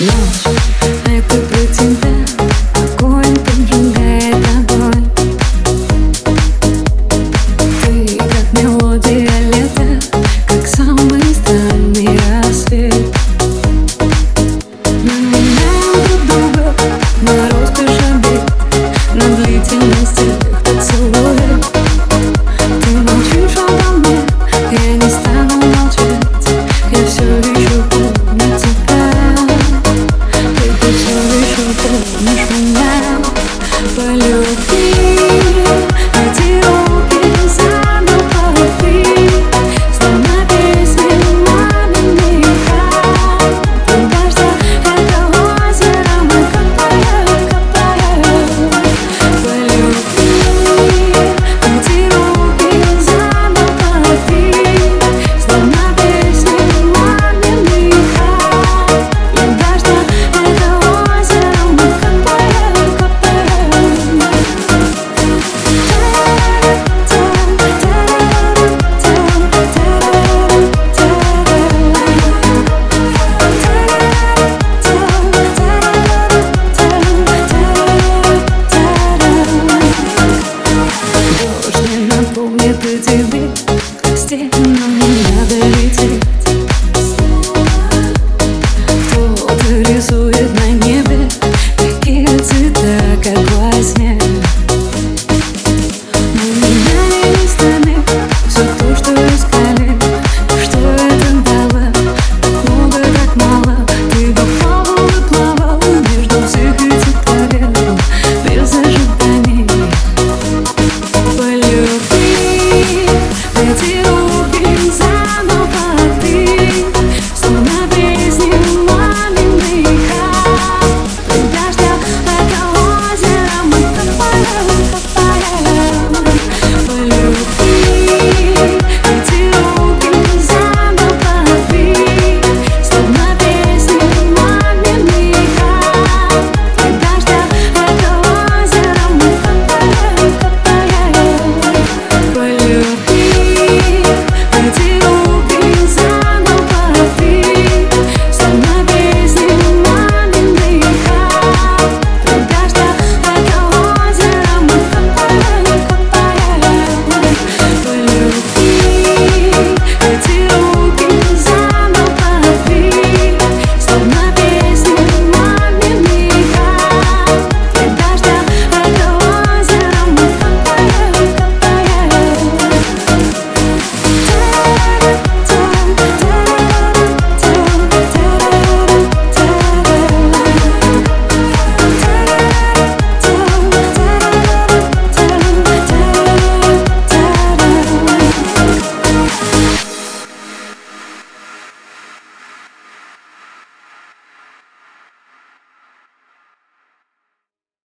Ночь, это про тебя into